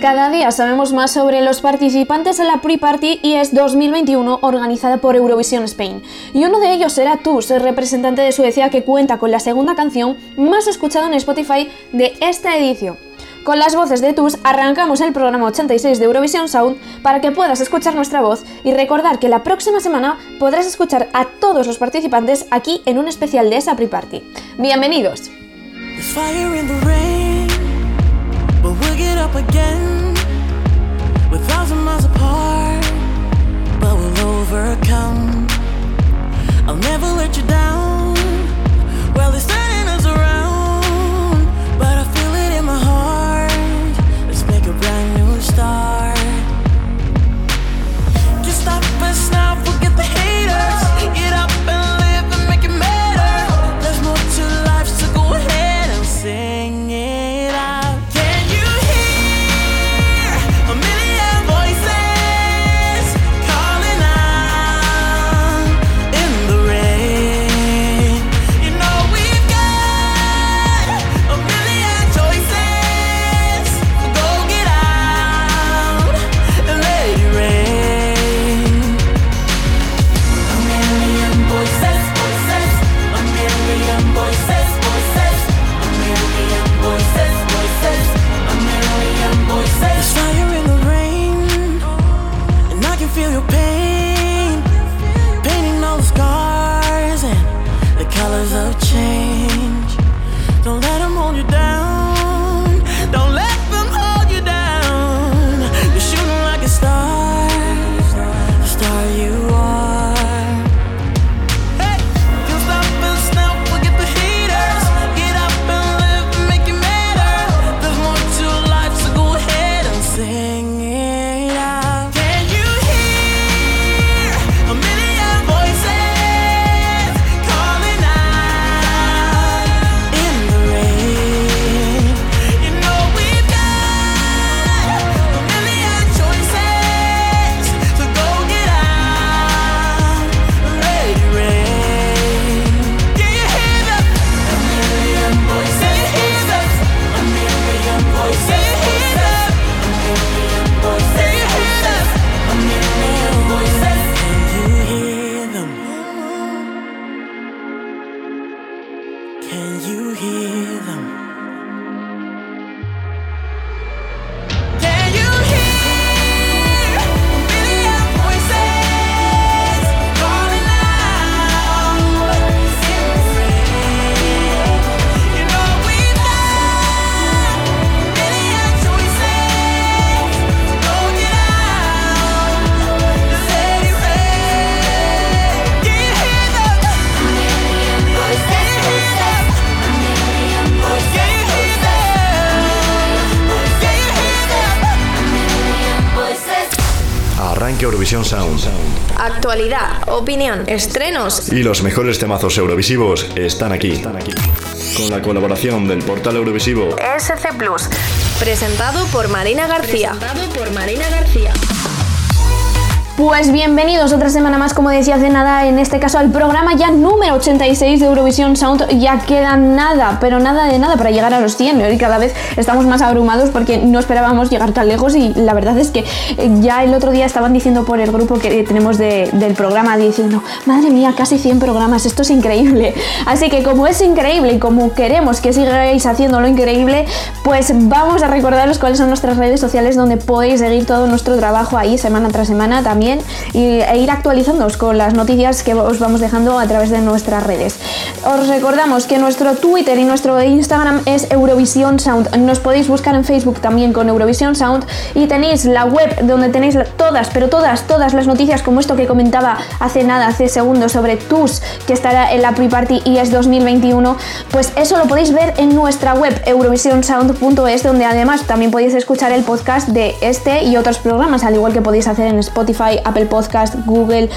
Cada día sabemos más sobre los participantes en la Pre-Party ES 2021 organizada por Eurovisión Spain. Y uno de ellos será Tus, el representante de Suecia que cuenta con la segunda canción más escuchada en Spotify de esta edición. Con las voces de Tus arrancamos el programa 86 de Eurovisión Sound para que puedas escuchar nuestra voz y recordar que la próxima semana podrás escuchar a todos los participantes aquí en un especial de esa Pre-Party. Bienvenidos. get up again. We're thousand miles apart, but we'll overcome. I'll never let you down. Well, it's time. Opinión, estrenos. Y los mejores temazos eurovisivos están aquí. Con la colaboración del portal Eurovisivo SC Plus. Presentado por Marina García. por Marina García. Pues bienvenidos otra semana más, como decía hace nada, en este caso al programa ya número 86 de Eurovisión Sound. Ya queda nada, pero nada de nada para llegar a los 100. Y cada vez estamos más abrumados porque no esperábamos llegar tan lejos. Y la verdad es que eh, ya el otro día estaban diciendo por el grupo que tenemos de- del programa, diciendo, madre mía, casi 100 programas, esto es increíble. Así que como es increíble y como queremos que sigáis haciendo lo increíble, pues vamos a recordaros cuáles son nuestras redes sociales donde podéis seguir todo nuestro trabajo ahí semana tras semana también y, e ir actualizándoos con las noticias que os vamos dejando a través de nuestras redes. Os recordamos que nuestro Twitter y nuestro Instagram es Eurovisión Sound. Nos podéis buscar en Facebook también con Eurovisión Sound y tenéis la web donde tenéis todas, pero todas, todas las noticias como esto que comentaba hace nada, hace segundos sobre TUS que estará en la Pre-Party ES 2021, pues eso lo podéis ver en nuestra web eurovisionsound.es donde además también podéis escuchar el podcast de este y otros programas, al igual que podéis hacer en Spotify, Apple Podcast, Google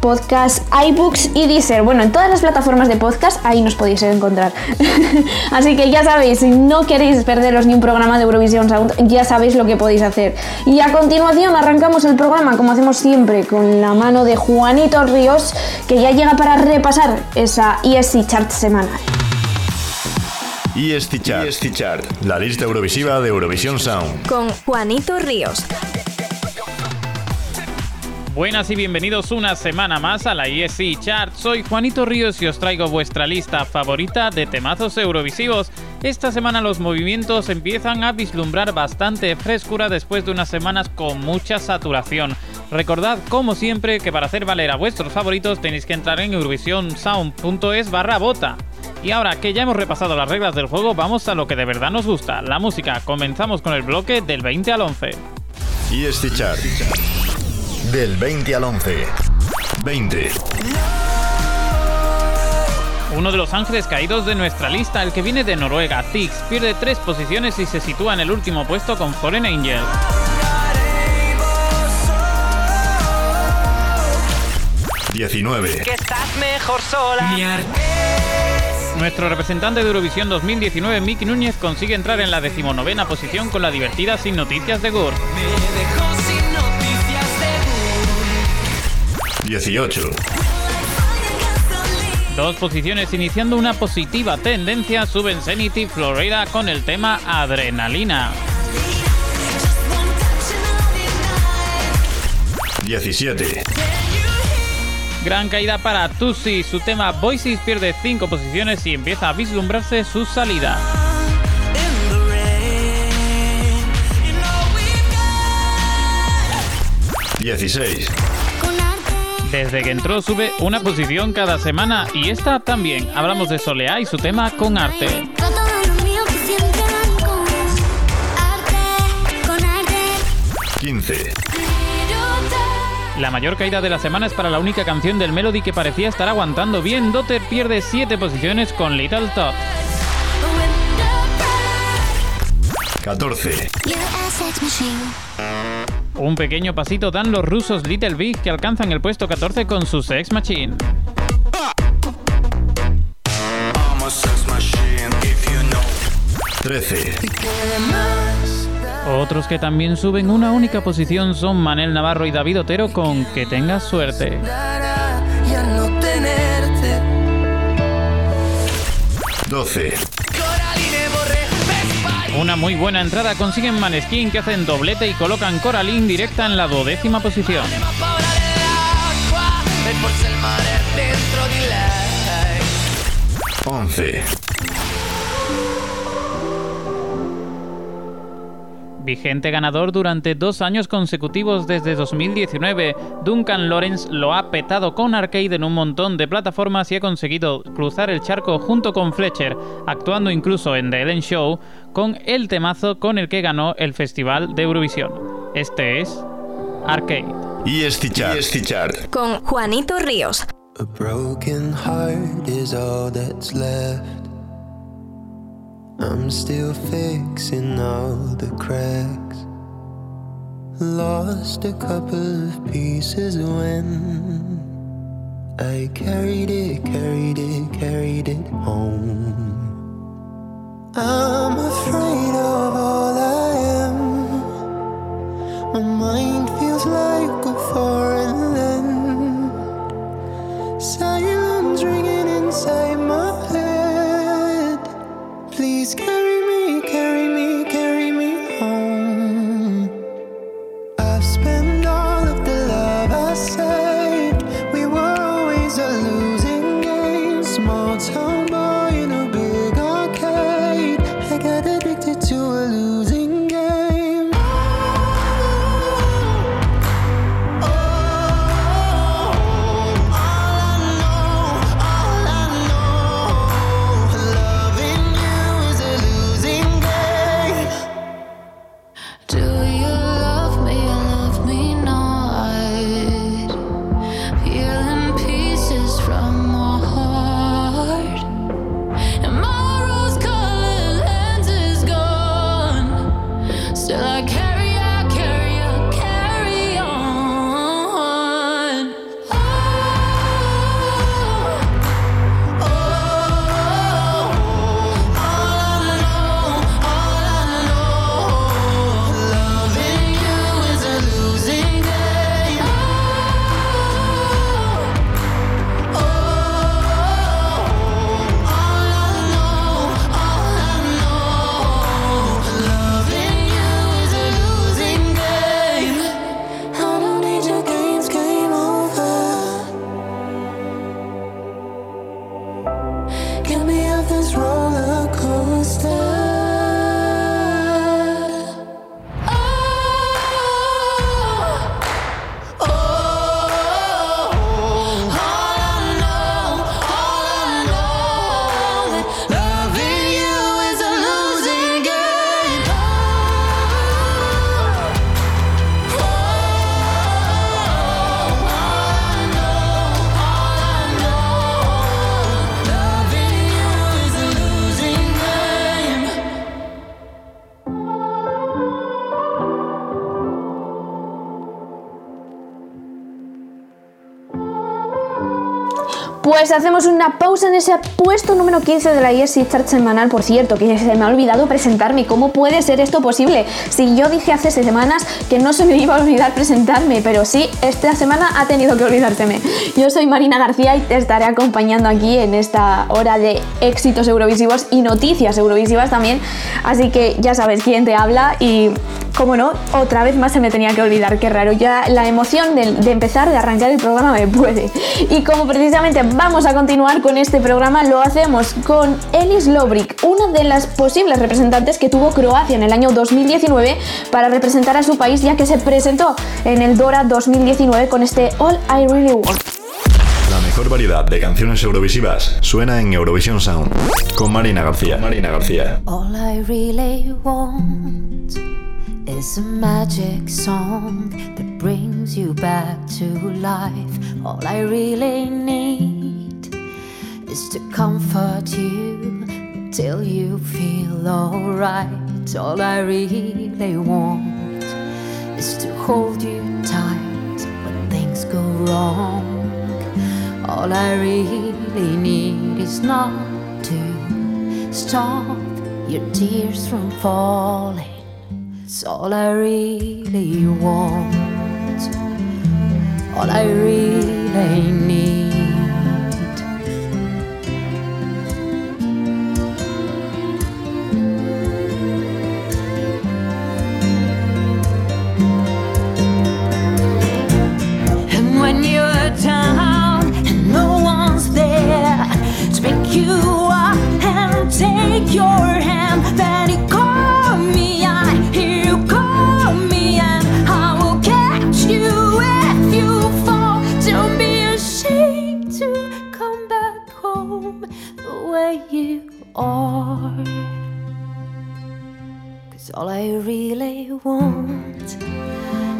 Podcast, iBooks y Deezer. Bueno, en todas las plataformas de podcast ahí nos podéis encontrar. Así que ya sabéis, si no queréis perderos ni un programa de Eurovisión Sound, ya sabéis lo que podéis hacer. Y a continuación arrancamos el programa, como hacemos siempre, con la mano de Juanito Ríos, que ya llega para repasar esa ESC Chart semanal. y Chart, la lista eurovisiva de Eurovisión Sound. Con Juanito Ríos. Buenas y bienvenidos una semana más a la ESC Chart. Soy Juanito Ríos y os traigo vuestra lista favorita de temazos eurovisivos. Esta semana los movimientos empiezan a vislumbrar bastante frescura después de unas semanas con mucha saturación. Recordad, como siempre, que para hacer valer a vuestros favoritos tenéis que entrar en eurovisionsound.es barra bota. Y ahora que ya hemos repasado las reglas del juego, vamos a lo que de verdad nos gusta, la música. Comenzamos con el bloque del 20 al 11. Y este chart. Del 20 al 11. 20. Uno de los ángeles caídos de nuestra lista, el que viene de Noruega, Tix, pierde tres posiciones y se sitúa en el último puesto con Foreign Angel. 19. Que estás mejor sola. Nuestro representante de Eurovisión 2019, Miki Núñez, consigue entrar en la decimonovena posición con la divertida Sin Noticias de Gur. 18. Dos posiciones iniciando una positiva tendencia suben Zenith Florida con el tema Adrenalina. 17. Gran caída para Tusi, su tema Voices pierde 5 posiciones y empieza a vislumbrarse su salida. 16. Desde que entró sube una posición cada semana y esta también. Hablamos de Soleá y su tema con arte. 15. La mayor caída de la semana es para la única canción del Melody que parecía estar aguantando bien. Dotter pierde 7 posiciones con Little Top. 14. Un pequeño pasito dan los rusos Little Big que alcanzan el puesto 14 con su Sex Machine. 13. Otros que también suben una única posición son Manel Navarro y David Otero con Que tengas suerte. 12. Una muy buena entrada consiguen Maneskin que hacen doblete y colocan Coraline directa en la duodécima posición. 11. Vigente ganador durante dos años consecutivos desde 2019, Duncan Lawrence lo ha petado con Arcade en un montón de plataformas y ha conseguido cruzar el charco junto con Fletcher, actuando incluso en The Ellen Show, con el temazo con el que ganó el Festival de Eurovisión. Este es Arcade. Y este chart. Con Juanito Ríos. A broken heart is all that's left. I'm still fixing all the cracks. Lost a couple of pieces when I carried it, carried it, carried it home. I'm afraid of all I am. My mind feels like a foreign land. Silence ringing inside my. Please carry Pues hacemos una pausa en ese puesto número 15 de la ESC Chart semanal, por cierto, que se me ha olvidado presentarme. ¿Cómo puede ser esto posible? Si yo dije hace semanas que no se me iba a olvidar presentarme, pero sí, esta semana ha tenido que olvidárseme. Yo soy Marina García y te estaré acompañando aquí en esta hora de éxitos eurovisivos y noticias eurovisivas también. Así que ya sabes quién te habla y, como no, otra vez más se me tenía que olvidar. Qué raro, ya la emoción de, de empezar, de arrancar el programa me puede. Y como precisamente vamos a continuar con este programa, lo hacemos con Elis Lobrik, una de las posibles representantes que tuvo Croacia en el año 2019 para representar a su país, ya que se presentó en el Dora 2019 con este All I Really Want. La mejor variedad de canciones eurovisivas suena en Eurovisión Sound con Marina García. Marina García. All I really want is a magic song that brings you back to life. All I really need is to comfort you till you feel alright. All I really want is to hold you tight when things go wrong. All I really need is not to stop your tears from falling. It's all I really want. All I really need. And when you're down and no one's there to pick you up and take your hand, then All I really want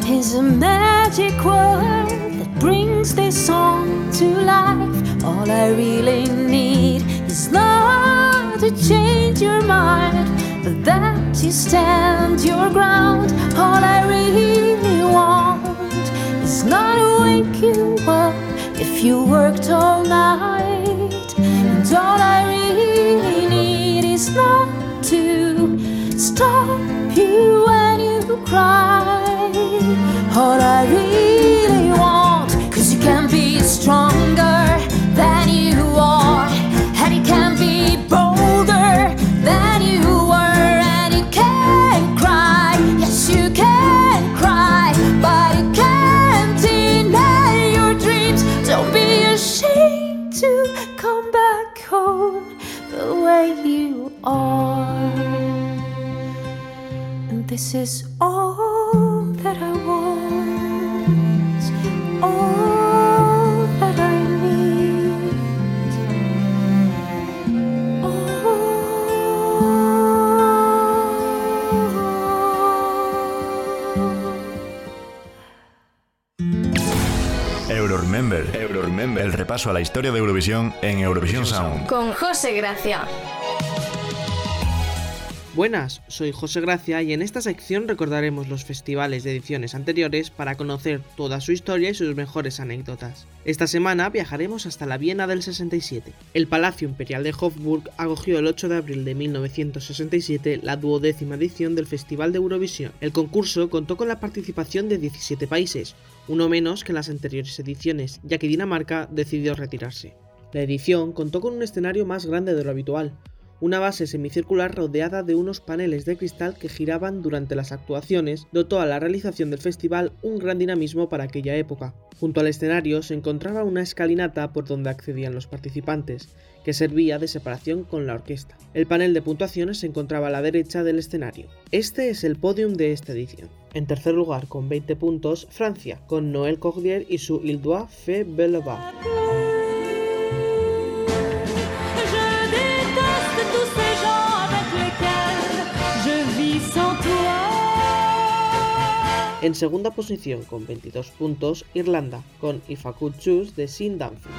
is a magic word that brings this song to life. All I really need is not to change your mind, but that you stand your ground. All I really want is not to wake you up if you worked all night. And all I really need is not stop you when you cry. All I really want, cause you can be stronger than you are, and you can be bolder than you were, and you can cry. Yes, you can cry, but you can't deny your dreams. Don't be ashamed to come back home the way you are. This is all that I want, all that I need, all. Euroremember. Euroremember. El repaso a la historia de Eurovisión en Eurovisión Sound. Con José Gracia. Buenas, soy José Gracia y en esta sección recordaremos los festivales de ediciones anteriores para conocer toda su historia y sus mejores anécdotas. Esta semana viajaremos hasta la Viena del 67. El Palacio Imperial de Hofburg acogió el 8 de abril de 1967 la duodécima edición del Festival de Eurovisión. El concurso contó con la participación de 17 países, uno menos que en las anteriores ediciones, ya que Dinamarca decidió retirarse. La edición contó con un escenario más grande de lo habitual, una base semicircular rodeada de unos paneles de cristal que giraban durante las actuaciones dotó a la realización del festival un gran dinamismo para aquella época. Junto al escenario se encontraba una escalinata por donde accedían los participantes, que servía de separación con la orquesta. El panel de puntuaciones se encontraba a la derecha del escenario. Este es el podium de esta edición. En tercer lugar, con 20 puntos, Francia, con Noël Cordier y su Il doit fait belle En segunda posición con 22 puntos, Irlanda, con If I Could Choose de Sin Danfield.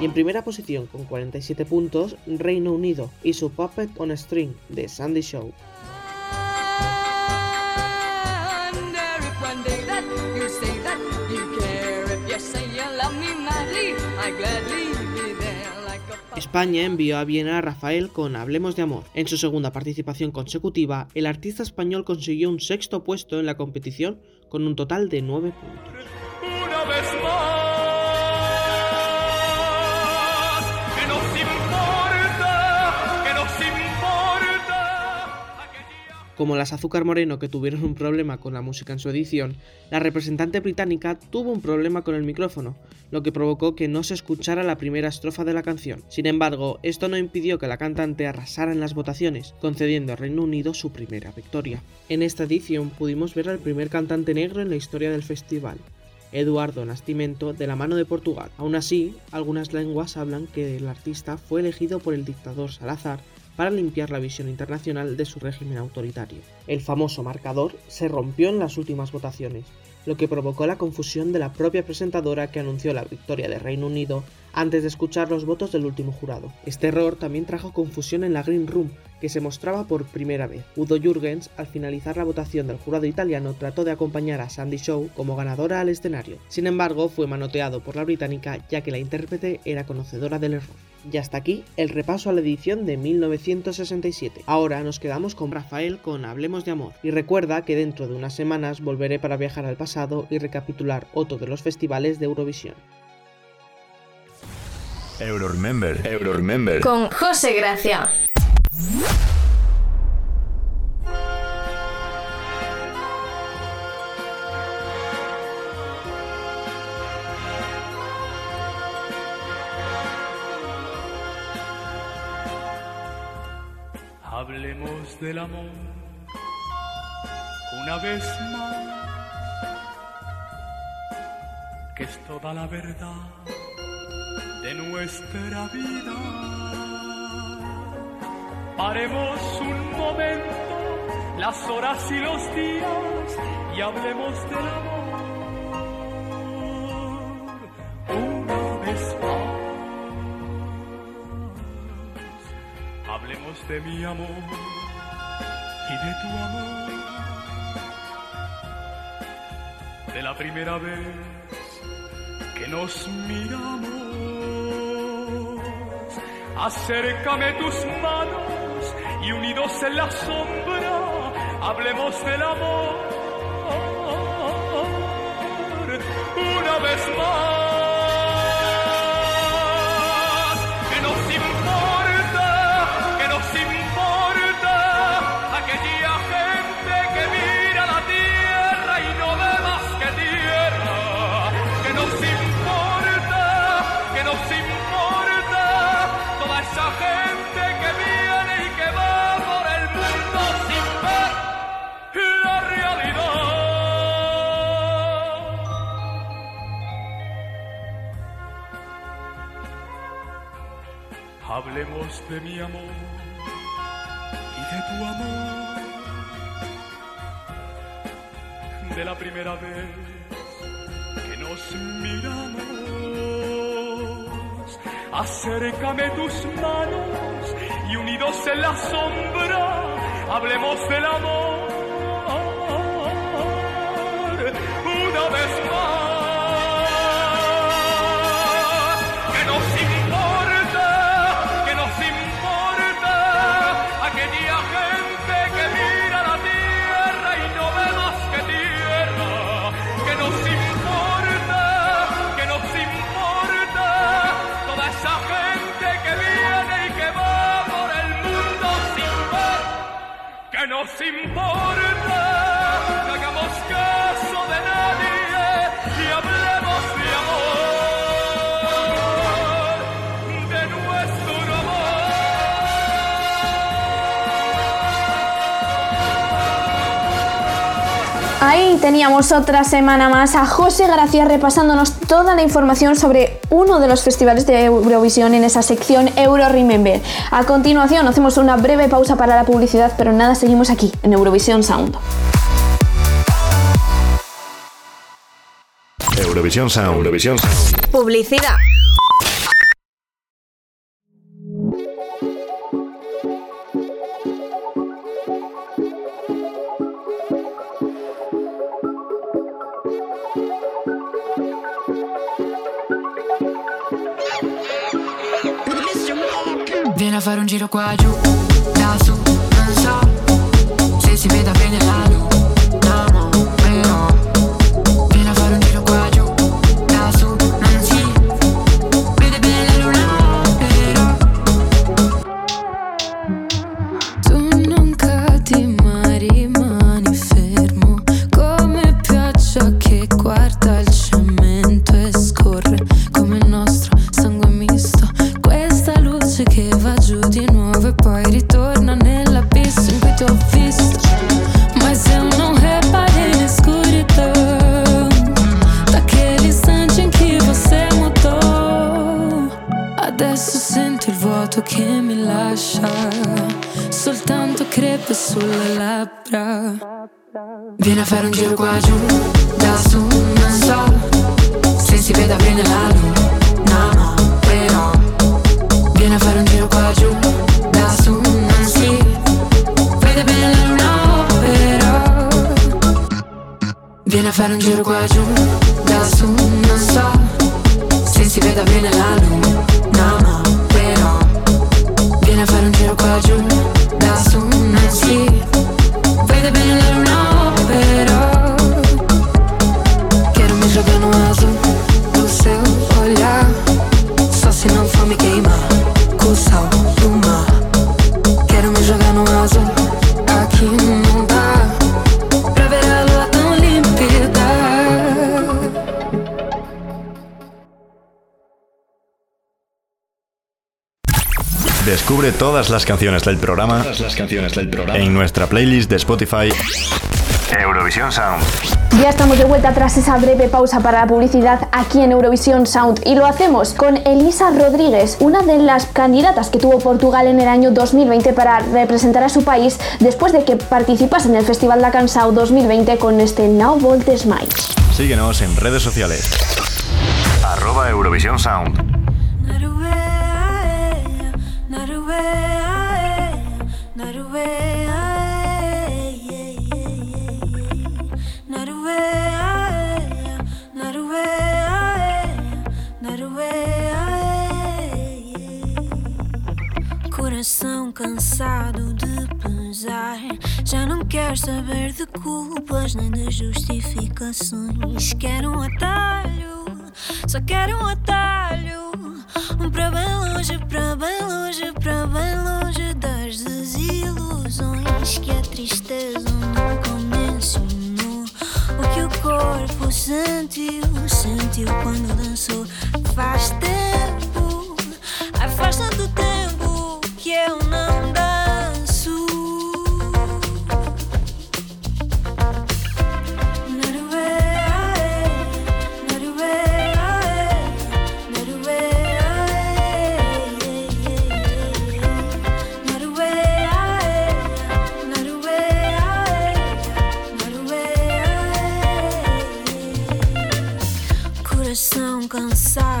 Y en primera posición con 47 puntos, Reino Unido y su Puppet on a String de Sandy Show. España envió a Viena a Rafael con Hablemos de Amor. En su segunda participación consecutiva, el artista español consiguió un sexto puesto en la competición con un total de 9 puntos. Una vez más, Como las Azúcar Moreno que tuvieron un problema con la música en su edición, la representante británica tuvo un problema con el micrófono, lo que provocó que no se escuchara la primera estrofa de la canción. Sin embargo, esto no impidió que la cantante arrasara en las votaciones, concediendo a Reino Unido su primera victoria. En esta edición pudimos ver al primer cantante negro en la historia del festival, Eduardo Nascimento de la mano de Portugal. Aún así, algunas lenguas hablan que el artista fue elegido por el dictador Salazar para limpiar la visión internacional de su régimen autoritario. El famoso marcador se rompió en las últimas votaciones, lo que provocó la confusión de la propia presentadora que anunció la victoria de Reino Unido antes de escuchar los votos del último jurado. Este error también trajo confusión en la Green Room, que se mostraba por primera vez. Udo Jürgens, al finalizar la votación del jurado italiano, trató de acompañar a Sandy Shaw como ganadora al escenario. Sin embargo, fue manoteado por la británica ya que la intérprete era conocedora del error. Y hasta aquí el repaso a la edición de 1967. Ahora nos quedamos con Rafael con Hablemos de Amor. Y recuerda que dentro de unas semanas volveré para viajar al pasado y recapitular otro de los festivales de Eurovisión. Euro Remember, Euro Remember. Con José Gracia. Del amor una vez más, que es toda la verdad de nuestra vida. Paremos un momento las horas y los días y hablemos del amor una vez más. Hablemos de mi amor y de tu amor. De la primera vez que nos miramos. Acércame tus manos y unidos en la sombra, hablemos del amor. Una vez más, teníamos otra semana más a José Gracia repasándonos toda la información sobre uno de los festivales de Eurovisión en esa sección Euro Remember. A continuación hacemos una breve pausa para la publicidad, pero nada, seguimos aquí en Eurovisión Sound. Eurovisión Sound, Eurovisión Sound. Publicidad. Fare un giro qua giù, su, non so se si vede bene la luna, Descubre todas las canciones del programa, Todas las canciones del programa. en nuestra playlist de Spotify Eurovisión Sound. Ya estamos de vuelta tras esa breve pausa para la publicidad aquí en Eurovisión Sound y lo hacemos con Elisa Rodríguez, una de las candidatas que tuvo Portugal en el año 2020 para representar a su país después de que participase en el Festival da Cansao 2020 con este Now Voltes Mais. Síguenos en redes sociales. Arroba Eurovisión Sound. Cansado de pesar, já não quer saber de culpas nem de justificações. Quero um atalho, só quero um atalho. Um para bem longe, para bem longe, para bem longe das desilusões que a tristeza nunca mencionou. O que o corpo sentiu, sentiu quando dançou. Faz tempo, ai faz tanto tempo cansado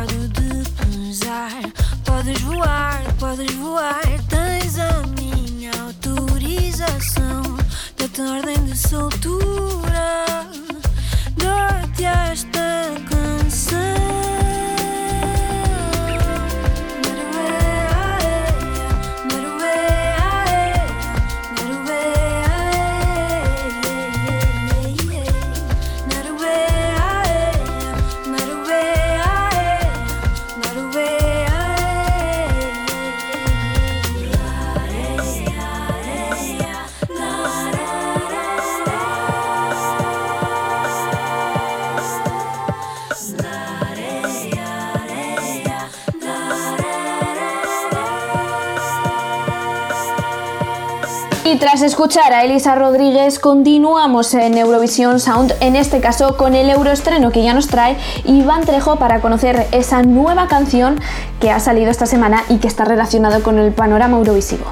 escuchar a Elisa Rodríguez, continuamos en Eurovisión Sound, en este caso con el euroestreno que ya nos trae Iván Trejo para conocer esa nueva canción que ha salido esta semana y que está relacionado con el panorama eurovisivo.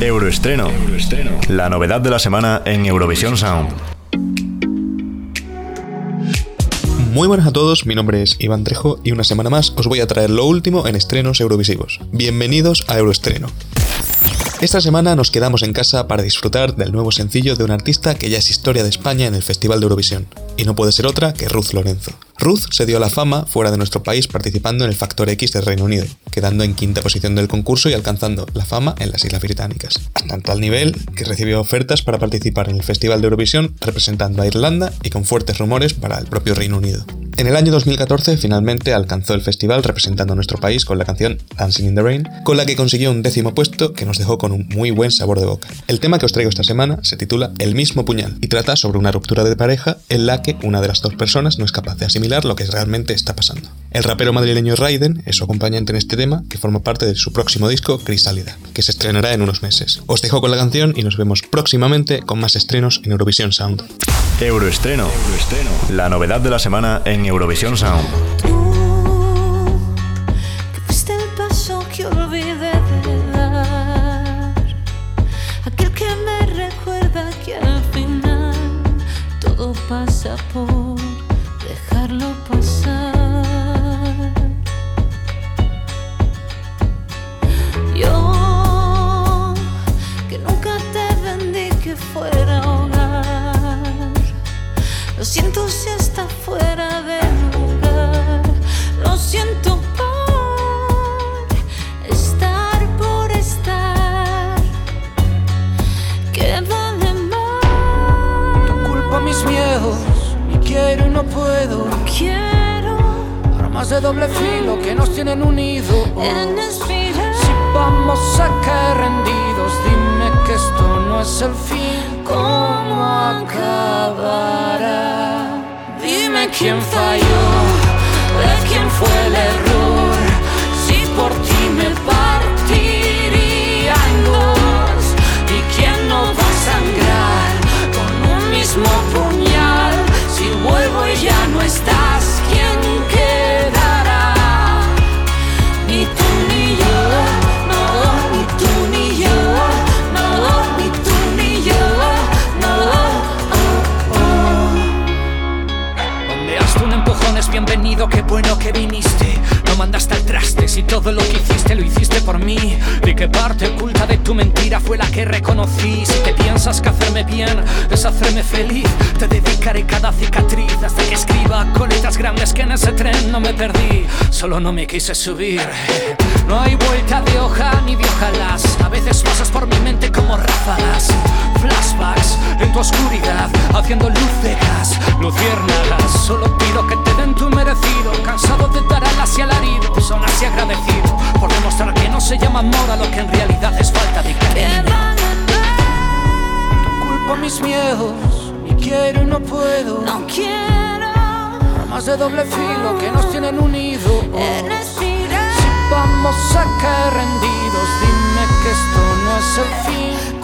Euroestreno. La novedad de la semana en Eurovisión Sound. Muy buenas a todos, mi nombre es Iván Trejo y una semana más os voy a traer lo último en estrenos eurovisivos. Bienvenidos a Euroestreno. Esta semana nos quedamos en casa para disfrutar del nuevo sencillo de un artista que ya es historia de España en el Festival de Eurovisión, y no puede ser otra que Ruth Lorenzo. Ruth se dio la fama fuera de nuestro país participando en el Factor X del Reino Unido, quedando en quinta posición del concurso y alcanzando la fama en las Islas Británicas, hasta tal nivel que recibió ofertas para participar en el Festival de Eurovisión representando a Irlanda y con fuertes rumores para el propio Reino Unido. En el año 2014 finalmente alcanzó el festival representando a nuestro país con la canción Dancing in the Rain, con la que consiguió un décimo puesto que nos dejó con un muy buen sabor de boca. El tema que os traigo esta semana se titula El mismo puñal y trata sobre una ruptura de pareja en la que una de las dos personas no es capaz de asimilar lo que realmente está pasando. El rapero madrileño Raiden es su acompañante en este tema que forma parte de su próximo disco Crisálida, que se estrenará en unos meses. Os dejo con la canción y nos vemos próximamente con más estrenos en Eurovisión Sound. Euroestreno. La novedad de la semana en Eurovisión Sound. No puedo. Quiero Armas de doble filo que nos tienen unidos. en espiral. Si vamos a caer rendidos, dime que esto no es el fin. ¿Cómo acabará? Dime quién falló, de quién fue el error. Si por ti me partiría en dos, y quién no va a sangrar con un mismo todo lo que hiciste lo hiciste por mí. ¿De qué parte oculta de tu mentira fue la que reconocí? Si te piensas que hacerme bien es hacerme feliz, te dedicaré cada cicatriz hasta que escriba con grandes que en ese tren no me perdí. Solo no me quise subir. No hay vuelta de hoja ni de ojalás. A veces pasas por mi mente como ráfagas. Flashbacks en tu oscuridad, haciendo luz de gas, luciérnagas. Solo pido que te den tu merecido. Cansado de dar alas y alaridos, aún así agradecido por demostrar que no se llama amor a lo que en realidad es falta de cariño. Culpo mis miedos y quiero y no puedo. No quiero Armas de doble filo que nos tienen unidos. Si vamos a caer rendidos, dime que esto no es el fin.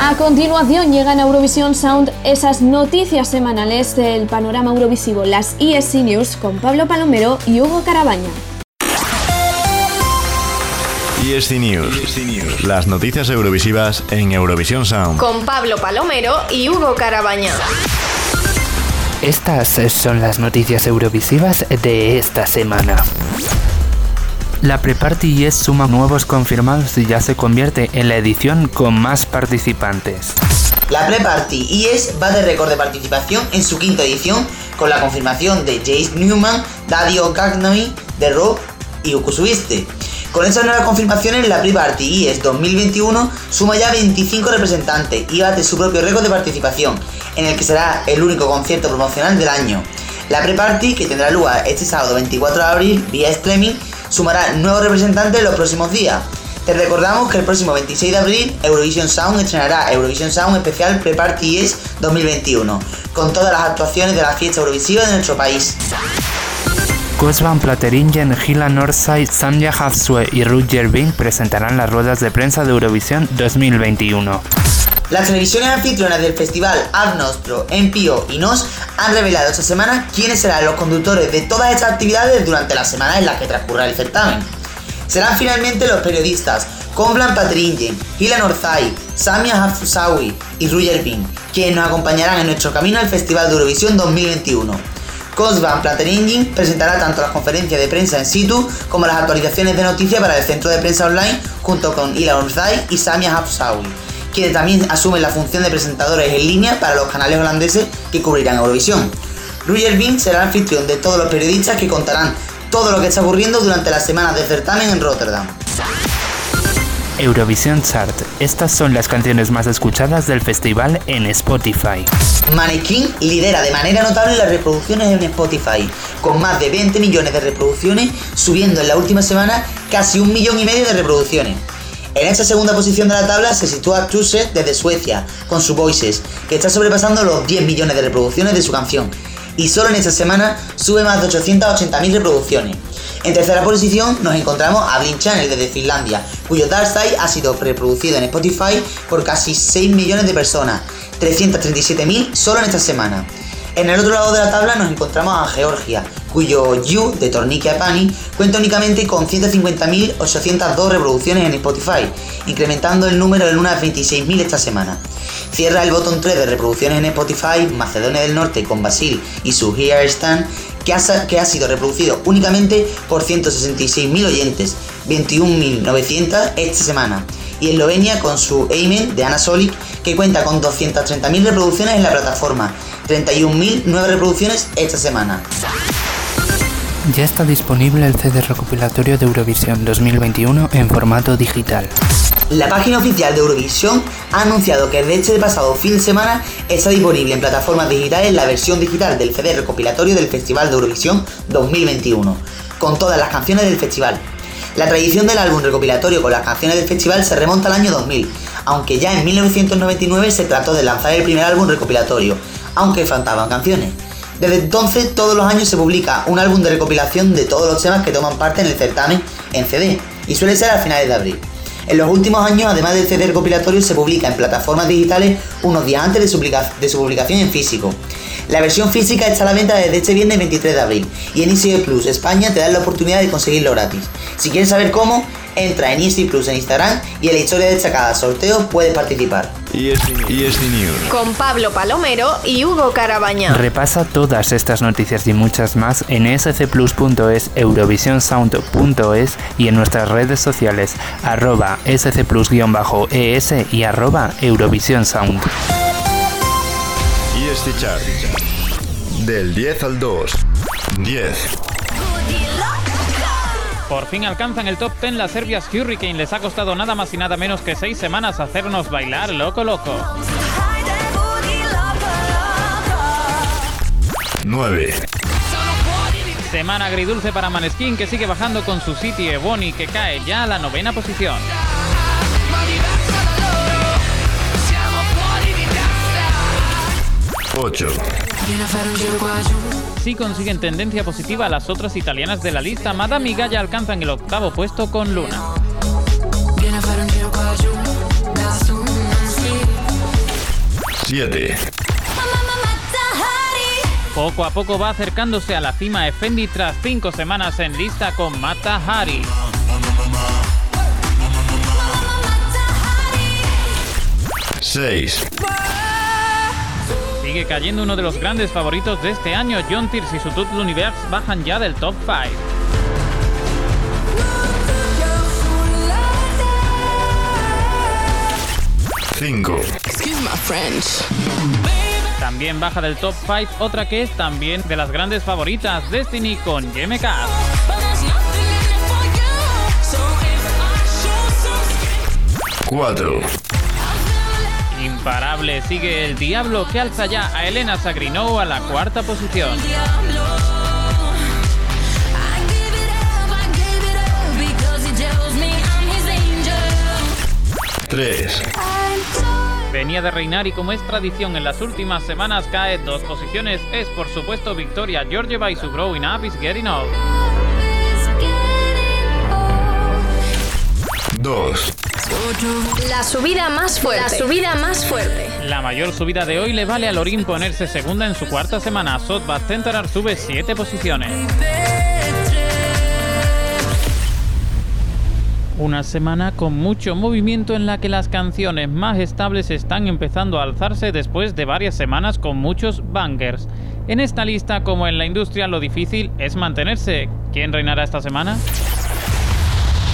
A continuación llegan a Eurovisión Sound esas noticias semanales del panorama eurovisivo, las ESC News con Pablo Palomero y Hugo Carabaña. ESC News. Las noticias eurovisivas en Eurovisión Sound. Con Pablo Palomero y Hugo Carabaña. Estas son las noticias eurovisivas de esta semana. La Pre-Party Yes suma nuevos confirmados y ya se convierte en la edición con más participantes. La Pre-Party IES va de récord de participación en su quinta edición con la confirmación de Jace Newman, Dadio Gagnoi, The Rock y Ukusubiste. Con esas nuevas confirmaciones, la Pre-Party IES 2021 suma ya 25 representantes y bate su propio récord de participación, en el que será el único concierto promocional del año. La Pre-Party, que tendrá lugar este sábado 24 de abril vía streaming, sumará nuevos representantes en los próximos días. Te recordamos que el próximo 26 de abril Eurovision Sound estrenará Eurovision Sound especial Pre-Party Yes 2021, con todas las actuaciones de la fiesta Eurovisiva de nuestro país. Gosvan Plateringen, Gila Northside, Sanja Hafsue y Roger Bing presentarán las ruedas de prensa de Eurovisión 2021. Las televisiones anfitrionas del festival Ad Nostro, NPO y NOS han revelado esta semana quiénes serán los conductores de todas estas actividades durante la semana en la que transcurra el certamen. Serán finalmente los periodistas Convlan Patringen, Hila Norzai, Samia Hafsawi y Roger Bing, quienes nos acompañarán en nuestro camino al Festival de Eurovisión 2021. Cosban Platter Engine presentará tanto las conferencias de prensa en situ como las actualizaciones de noticias para el centro de prensa online junto con Ilan Urzai y Samia Hafsawi, quienes también asumen la función de presentadores en línea para los canales holandeses que cubrirán Eurovisión. Roger Bean será el anfitrión de todos los periodistas que contarán todo lo que está ocurriendo durante las semanas de certamen en Rotterdam. Eurovisión Chart. Estas son las canciones más escuchadas del festival en Spotify. Manequin lidera de manera notable las reproducciones en Spotify, con más de 20 millones de reproducciones, subiendo en la última semana casi un millón y medio de reproducciones. En esta segunda posición de la tabla se sitúa Truse desde Suecia, con su Voices, que está sobrepasando los 10 millones de reproducciones de su canción, y solo en esta semana sube más de 880.000 reproducciones. En tercera posición nos encontramos a Blink Channel desde Finlandia, cuyo Dark Side ha sido reproducido en Spotify por casi 6 millones de personas, 337.000 solo en esta semana. En el otro lado de la tabla nos encontramos a Georgia, cuyo You de Tornike Apani cuenta únicamente con 150.802 reproducciones en Spotify, incrementando el número en unas 26.000 esta semana. Cierra el botón 3 de reproducciones en Spotify Macedonia del Norte con Basil y su Here Stand, que ha, sido reproducido únicamente por 166.000 oyentes, 21.900 esta semana. Y Eslovenia con su Amen de Ana Solic, que cuenta con 230.000 reproducciones en la plataforma, 31.000 nuevas reproducciones esta semana. Ya está disponible el CD recopilatorio de Eurovisión 2021 en formato digital. La página oficial de Eurovisión ha anunciado que desde este pasado fin de semana está disponible en plataformas digitales la versión digital del CD recopilatorio del Festival de Eurovisión 2021, con todas las canciones del festival. La tradición del álbum recopilatorio con las canciones del festival se remonta al año 2000, aunque ya en 1999 se trató de lanzar el primer álbum recopilatorio, aunque faltaban canciones. Desde entonces, todos los años se publica un álbum de recopilación de todos los temas que toman parte en el certamen en CD, y suele ser a finales de abril. En los últimos años, además del CD recopilatorio, se publica en plataformas digitales unos días antes de su, publicación en físico. La versión física está a la venta desde este viernes 23 de abril y en Easy Plus España te dan la oportunidad de conseguirlo gratis. Si quieres saber cómo, entra en Easy Plus en Instagram y en la historia destacada sorteo puedes participar. ESC News. Con Pablo Palomero y Hugo Carabaña. Repasa todas estas noticias y muchas más en scplus.es, eurovisionsound.es y en nuestras redes sociales arroba scplus-es y arroba eurovisionsound. ESC Chart. Del 10 al 2. 10. Por fin alcanzan el top 10 las Serbias Hurricane. Les ha costado nada más y nada menos que 6 semanas hacernos bailar loco loco. 9. Semana agridulce para Maneskin que sigue bajando con su City Ebony que cae ya a la novena posición. Ocho. Sí consiguen tendencia positiva las otras italianas de la lista. Madame y Gaia alcanzan el octavo puesto con Luna. 7. Poco a poco va acercándose a la cima Effendi tras cinco semanas en lista con Mata Hari. 6. Sigue cayendo uno de los grandes favoritos de este año. John Tears y su Tout l'Univers bajan ya del top 5. Cinco. También baja del top 5 otra que es también de las grandes favoritas, Destiny con Yeme Cat. 4. Imparable sigue el Diablo que alza ya a Elena Sagrinou a la cuarta posición. Tres. Venía de reinar y como es tradición en las últimas semanas cae dos posiciones. Es por supuesto Victoria Georgieva y su Growing Up is Getting Old. 2. La subida más fuerte. La subida más fuerte. La mayor subida de hoy le vale a Lorin ponerse segunda en su cuarta semana. Sotbat Tenterar sube 7 posiciones. Una semana con mucho movimiento en la que las canciones más estables están empezando a alzarse después de varias semanas con muchos bangers. En esta lista, como en la industria, lo difícil es mantenerse. ¿Quién reinará esta semana?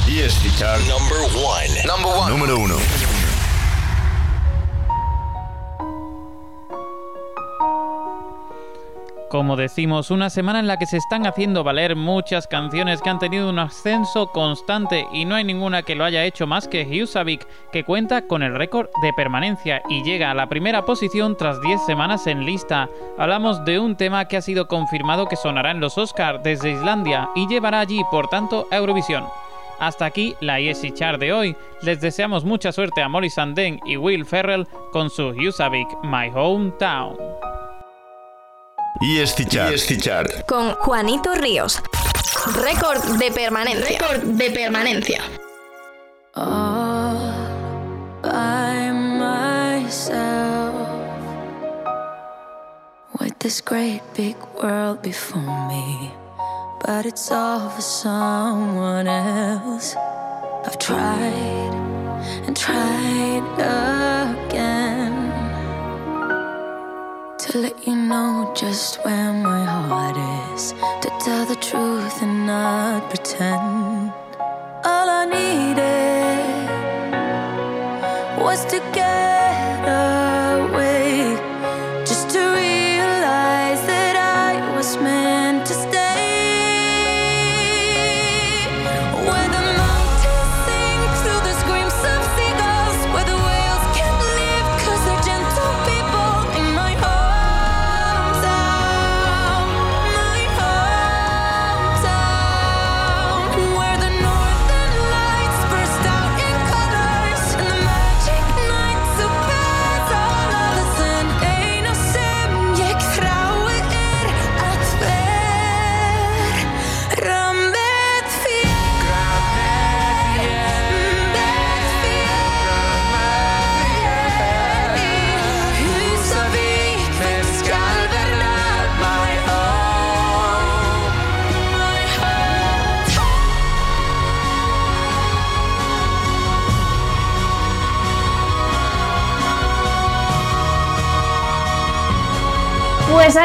ESC Chart Number one. Number one. número 1. Como decimos, una semana en la que se están haciendo valer muchas canciones que han tenido un ascenso constante y no hay ninguna que lo haya hecho más que Husavik, que cuenta con el récord de permanencia y llega a la primera posición tras 10 semanas en lista. Hablamos de un tema que ha sido confirmado que sonará en los Oscar desde Islandia y llevará allí, por tanto, a Eurovisión. Hasta aquí la ESI Chart de hoy. Les deseamos mucha suerte a Molly Sandén y Will Ferrell con su Husavik My Hometown. ESC Chart. ESC Chart. Con Juanito Ríos. Récord de permanencia. Récord de permanencia. all by myself with this great big world before me. But it's all for someone else. I've tried and tried again to let you know just where my heart is. To tell the truth and not pretend. All I needed was to get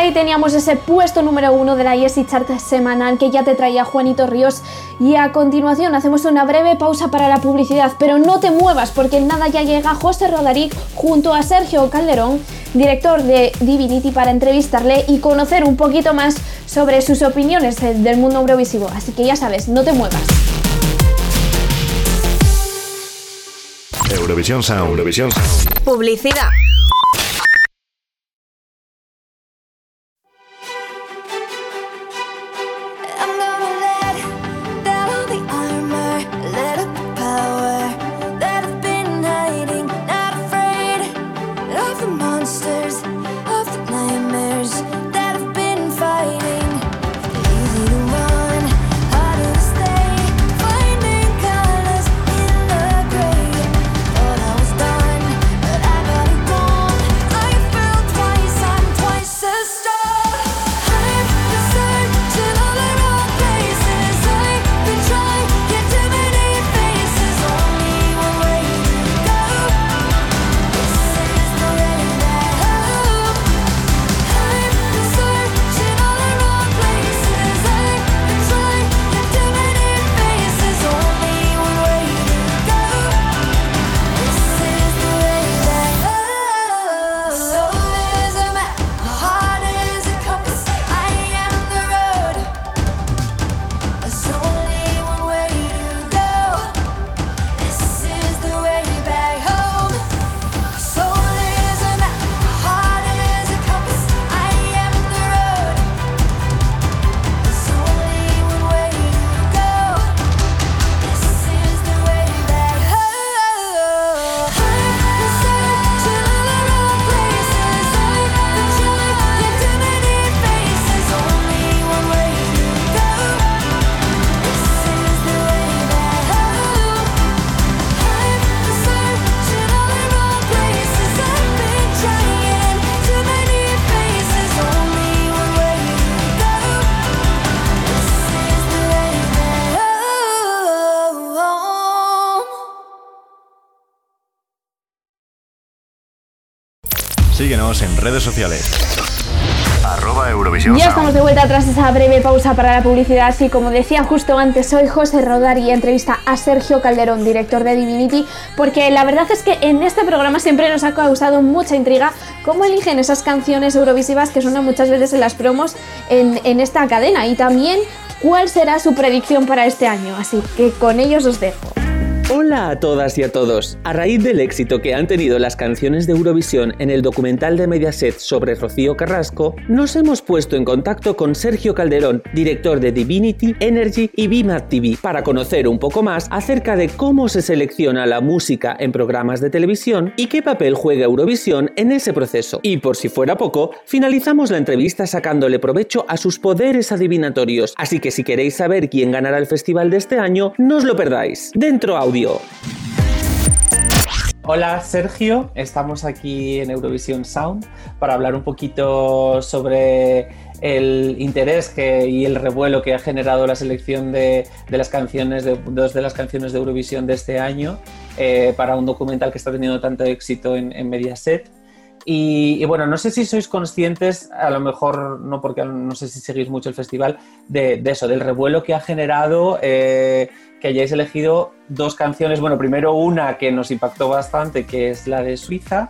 ahí teníamos ese puesto número uno de la ESI Chart semanal que ya te traía Juanito Ríos. Y a continuación hacemos una breve pausa para la publicidad, pero no te muevas porque en nada ya llega José Rodaric junto a Sergio Calderón, director de Divinity, para entrevistarle y conocer un poquito más sobre sus opiniones de- del mundo eurovisivo. Así que ya sabes, no te muevas. Eurovisión Sound. Eurovisión Sound. Publicidad. Redes sociales. arroba Eurovisión Ya estamos de vuelta tras esa breve pausa para la publicidad y como decía justo antes, soy José Rodar y entrevista a Sergio Calderón, director de Divinity, porque la verdad es que en este programa siempre nos ha causado mucha intriga cómo eligen esas canciones eurovisivas que suenan muchas veces en las promos en, en esta cadena y también cuál será su predicción para este año. Así que con ellos os dejo. Hola a todas y a todos. A raíz del éxito que han tenido las canciones de Eurovisión en el documental de Mediaset sobre Rocío Carrasco, nos hemos puesto en contacto con Sergio Calderón, director de Divinity, Energy y Bimart TV, para conocer un poco más acerca de cómo se selecciona la música en programas de televisión y qué papel juega Eurovisión en ese proceso. Y por si fuera poco, finalizamos la entrevista sacándole provecho a sus poderes adivinatorios, así que si queréis saber quién ganará el festival de este año, no os lo perdáis. Dentro audio. Hola Sergio, estamos aquí en Eurovisión Sound para hablar un poquito sobre el interés y el revuelo que ha generado la selección de, las canciones, de dos de las canciones de Eurovisión de este año eh, para un documental que está teniendo tanto éxito en, Mediaset. Y, bueno, no sé si sois conscientes, a lo mejor no porque no sé si seguís mucho el festival, de, de eso, del revuelo que ha generado eh, que hayáis elegido dos canciones. Bueno, primero una que nos impactó bastante, que es la de Suiza,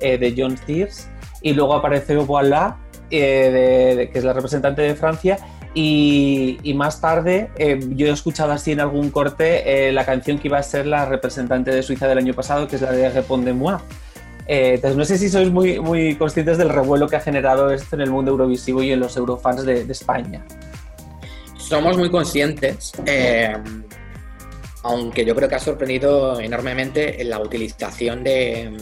eh, de John Tears, y luego apareció Voilà, eh, de, de, que es la representante de Francia. Y, y más tarde eh, yo he escuchado así en algún corte la canción que iba a ser la representante de Suiza del año pasado, que es la de Répondez-moi. Eh, entonces, no sé si sois muy, muy conscientes del revuelo que ha generado esto en el mundo eurovisivo y en los eurofans de, de España. Somos muy conscientes, eh, aunque yo creo que ha sorprendido enormemente la utilización de,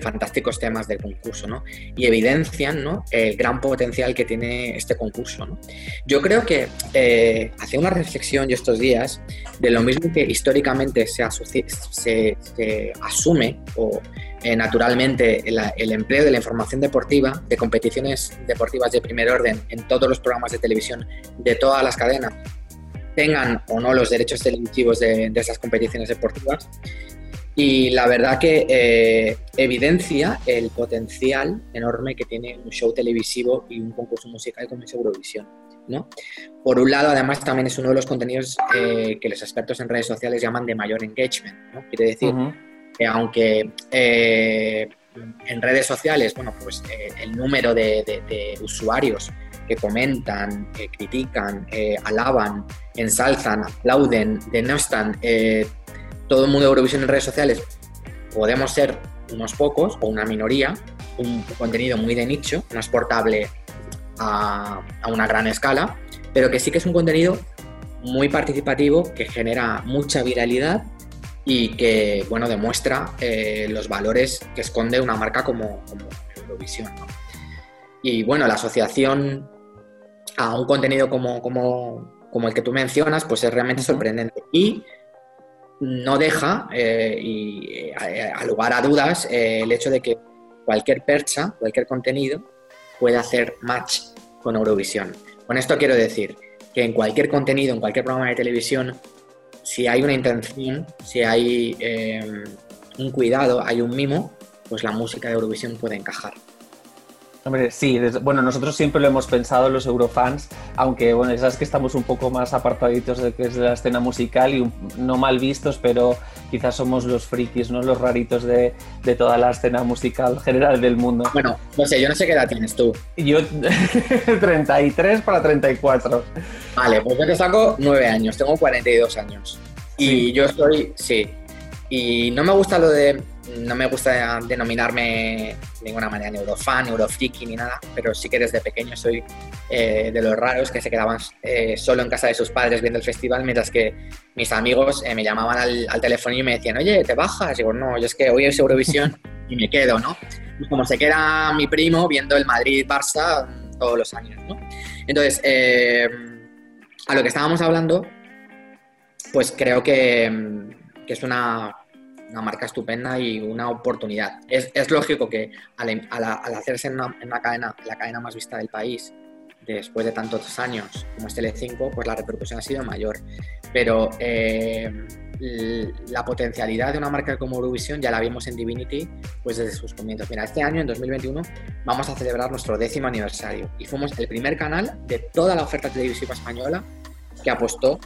fantásticos temas del concurso. Y evidencian, ¿no? El gran potencial que tiene este concurso. Yo creo que eh, hacía una reflexión yo estos días de lo mismo que históricamente se, asume o eh, naturalmente el, empleo de la información deportiva, de competiciones deportivas de primer orden en todos los programas de televisión de todas las cadenas, tengan o no los derechos televisivos de, de esas competiciones deportivas. Y la verdad que eh, evidencia el potencial enorme que tiene un show televisivo y un concurso musical como es Eurovisión. ¿no? Por un lado, además, también es uno de los contenidos eh, que los expertos en redes sociales llaman de mayor engagement. ¿no? Quiere decir uh -huh. que aunque eh, en redes sociales, bueno, pues el número de, de, de, usuarios que comentan, critican, alaban, ensalzan, aplauden, denostan todo el mundo de Eurovisión en redes sociales podemos ser unos pocos o una minoría, un contenido muy de nicho, no exportable a, a, una gran escala, pero que sí que es un contenido muy participativo que genera mucha viralidad y que bueno, demuestra eh, los valores que esconde una marca como, Eurovisión. Y bueno, la asociación a un contenido como, como, como el que tú mencionas, pues es realmente uh -huh. sorprendente. Y no deja, eh, y a, a, lugar a dudas, eh, el hecho de que cualquier percha, cualquier contenido, puede hacer match con Eurovisión. Con esto quiero decir que en cualquier contenido, en cualquier programa de televisión, si hay una intención, si hay eh, un cuidado, hay un mimo, pues la música de Eurovisión puede encajar. Hombre, sí, bueno, nosotros siempre lo hemos pensado los eurofans, aunque bueno, sabes que estamos un poco más apartaditos de que es de la escena musical y no mal vistos, pero quizás somos los frikis, ¿no? Los raritos de, de toda la escena musical general del mundo. Bueno, no sé, yo no sé qué edad tienes tú. Yo 33 para 34. Vale, pues yo te saco 9 años, tengo 42 años. Y sí. yo estoy, sí. Y no me gusta lo de no me gusta denominarme de ninguna manera neurofan, neurofriki ni nada, pero sí que desde pequeño soy eh, de los raros que se quedaban eh, solo en casa de sus padres viendo el festival, mientras que mis amigos eh, me llamaban al, al, teléfono y me decían, oye, ¿te bajas? Y digo, no, yo es que hoy es Eurovisión y me quedo, ¿no? Y como se queda mi primo viendo el Madrid-Barça todos los años, ¿no? Entonces, a lo que estábamos hablando, pues creo que, que es una una marca estupenda y una oportunidad. Es, es lógico que al, al hacerse en una, en una, cadena, la cadena más vista del país, después de tantos años como es Tele5, pues la repercusión ha sido mayor. Pero eh, la potencialidad de una marca como Eurovisión ya la vimos en Divinity pues desde sus comienzos. Mira, este año, en 2021, vamos a celebrar nuestro décimo aniversario y fuimos el primer canal de toda la oferta televisiva española que apostó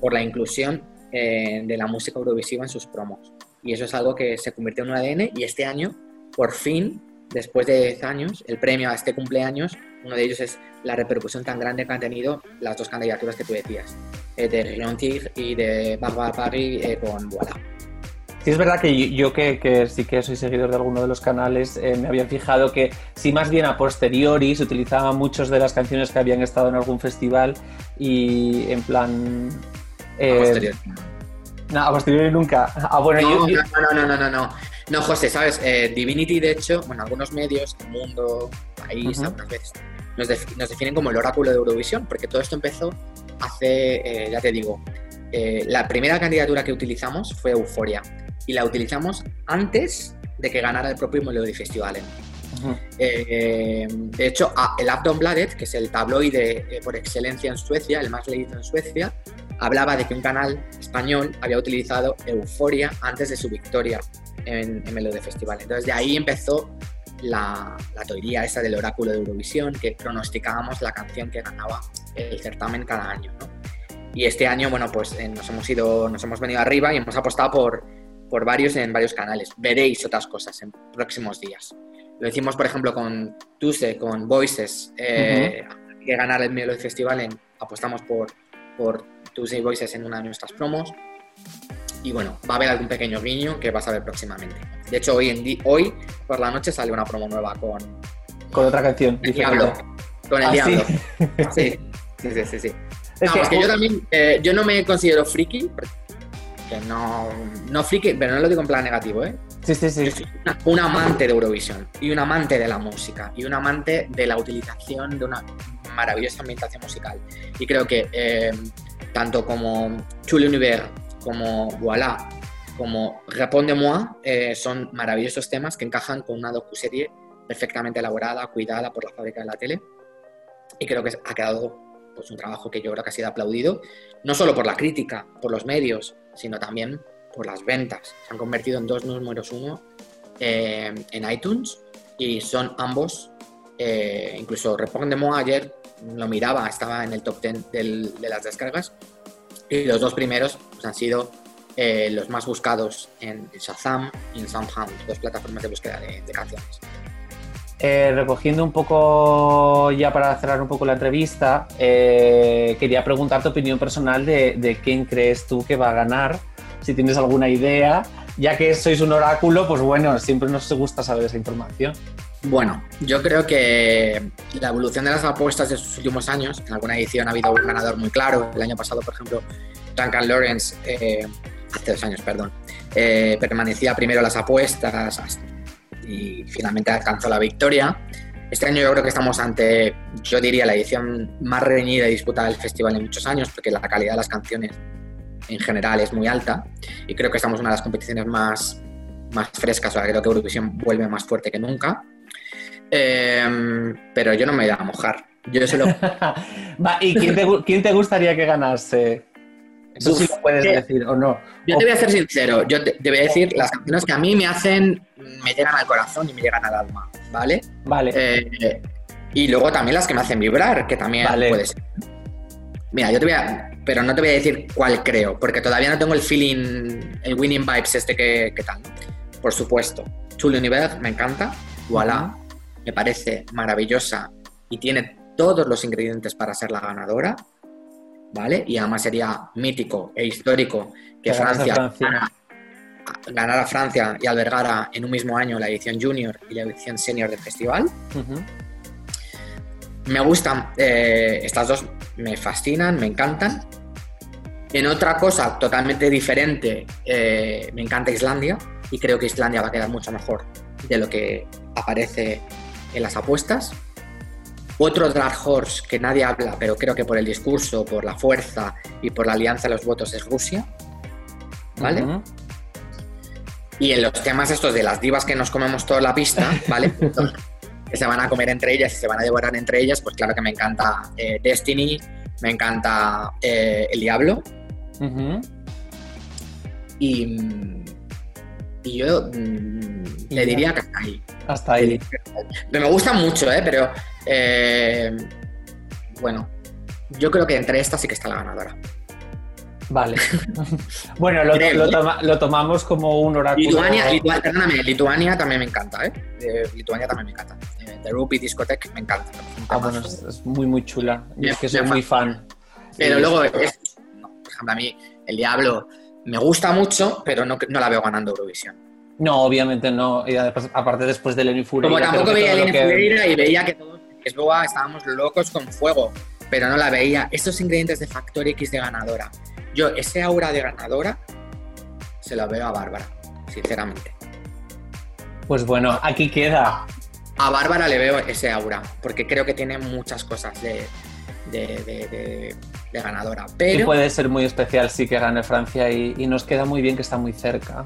por la inclusión eh, de la música eurovisiva en sus promos. Y eso es algo que se convirtió en un ADN y este año, por fin, después de 10 años, el premio a este cumpleaños, uno de ellos es la repercusión tan grande que han tenido las dos candidaturas que tú decías, eh, de Rion Tig y de Barbara Parry eh, con Voilà. Sí, es verdad que yo, que, que sí que soy seguidor de alguno de los canales, eh, me había fijado que sí más bien a posteriori se utilizaban muchos de las canciones que habían estado en algún festival y en plan... eh, A posteriori. No, a posteriori nunca. Ah, bueno, no, yo- no, no, no, no, no, no. José, ¿sabes? Eh, Divinity, de hecho, bueno, algunos medios, El Mundo, País, algunas veces, nos, def- nos definen como el oráculo de Eurovisión, porque todo esto empezó hace, eh, ya te digo, eh, la primera candidatura que utilizamos fue Euforia, y la utilizamos antes de que ganara el propio Melody Festivalen. Eh, de hecho, el Aftonbladet, que es el tabloide eh, por excelencia en Suecia, el más leído en Suecia, hablaba de que un canal español había utilizado Euforia antes de su victoria en, en Melody Festival. Entonces, de ahí empezó la, la teoría esa del oráculo de Eurovisión, que pronosticábamos la canción que ganaba el certamen cada año. ¿no? Y este año, bueno, pues eh, nos hemos ido, nos hemos venido arriba y hemos apostado por, por varios en varios canales. Veréis otras cosas en próximos días. Lo hicimos, por ejemplo, con Tuse, con Voices, eh, que ganar el Melody Festival, en- apostamos por, por Tuse y Voices en una de nuestras promos. Y bueno, va a haber algún pequeño guiño que vas a ver próximamente. De hecho, hoy, en hoy por la noche sale una promo nueva con con otra canción. el. Diablo. Con el Ah, Diablo. ¿sí? Sí, sí, sí, sí. Es No, que- es que yo también, eh, yo no me considero friki, que no, no friki, pero no lo digo en plan negativo, ¿eh? Sí, sí, sí. Yo soy una- un amante de Eurovisión y un amante de la música y un amante de la utilización de una maravillosa ambientación musical. Y creo que eh, tanto como Chule Univers, como Voilà, como Répondez-moi, eh, son maravillosos temas que encajan con una docuserie perfectamente elaborada, cuidada por la fábrica de la tele. Y creo que ha quedado pues, un trabajo que yo creo que ha sido aplaudido, no solo por la crítica, por los medios, sino también por las ventas. Se han convertido en dos números uno eh, en iTunes y son ambos, eh, incluso Répondez-moi ayer lo miraba, estaba en el top 10 del- de las descargas y los dos primeros pues, han sido eh, los más buscados en Shazam y en Soundhound, dos plataformas de búsqueda de, de canciones. Eh, recogiendo un poco, ya para cerrar un poco la entrevista, eh, quería preguntar tu opinión personal de, quién crees tú que va a ganar, si tienes alguna idea, ya que sois un oráculo, pues bueno, siempre nos gusta saber esa información. Bueno, yo creo que la evolución de las apuestas de estos últimos años, en alguna edición ha habido un ganador muy claro. El año pasado, por ejemplo, Duncan Lawrence, eh, hace dos años, perdón, eh, permanecía primero las apuestas y finalmente alcanzó la victoria. Este año yo creo que estamos ante, yo diría, la edición más reñida y disputada del festival en muchos años, porque la calidad de las canciones en general es muy alta y creo que estamos en una de las competiciones más, más frescas. O sea, creo que Eurovisión vuelve más fuerte que nunca. Em, pero yo no me voy a mojar. Yo solo. ¿Y quién te gustaría que ganase? Eso sí Uf, lo puedes decir o no. Yo te voy a ser sincero. Yo te, te voy a decir las canciones que a mí me hacen, me llegan al corazón y me llegan al alma, ¿vale? Vale. Eh, y luego también las que me hacen vibrar, que también Vale. puede ser. Mira, yo te voy a. Pero no te voy a decir cuál creo, porque todavía no tengo el feeling, el winning vibes este que, que tal. Por supuesto. Chule Univers me encanta. Voilà. Me parece maravillosa y tiene todos los ingredientes para ser la ganadora. ¿Vale? Y además sería mítico e histórico que Francia, Francia. ganara- ganara Francia y albergara en un mismo año la edición junior y la edición senior del festival. Me gustan, eh, estas dos me fascinan, me encantan. En otra cosa totalmente diferente, eh, me encanta Islandia y creo que Islandia va a quedar mucho mejor de lo que aparece en las apuestas. Otro Dark Horse que nadie habla, pero creo que por el discurso, por la fuerza y por la alianza de los votos es Rusia. ¿Vale? Y en los temas estos de las divas que nos comemos toda la pista, ¿vale? que se van a comer entre ellas y se van a devorar entre ellas, pues claro que me encanta eh, Destiny, me encanta eh, El Diablo. Y, mm, y yo mm, le diría que hasta ahí. Hasta ahí. Me gusta mucho, ¿eh? Pero eh, bueno, yo creo que entre estas sí que está la ganadora. Vale. bueno, lo, Creo, lo ¿eh? toma- lo tomamos como un oráculo. Lituania, perdóname, Lituania también me encanta, ¿eh? Eh, Lituania también me encanta. Eh, The Ruby Discotheque me encanta. Ah, bueno, es, es muy, muy chula. Yo es que soy muy fa- fan. Pero luego, sí. es- no, por ejemplo, a mí El Diablo me gusta mucho, pero no, no la veo ganando Eurovisión. No, obviamente no. Y aparte después de Lenny Fureira. Como tampoco veía a Elena que- Fureira y veía que todos en Lisboa estábamos locos con fuego, pero no la veía. Estos ingredientes de Factor X de ganadora. Yo, ese aura de ganadora, se la veo a Bárbara, sinceramente. Pues bueno, aquí queda. A Bárbara le veo ese aura, porque creo que tiene muchas cosas de, de, de- de- de ganadora. Y Pero puede ser muy especial sí que gane Francia y, y nos queda muy bien que está muy cerca.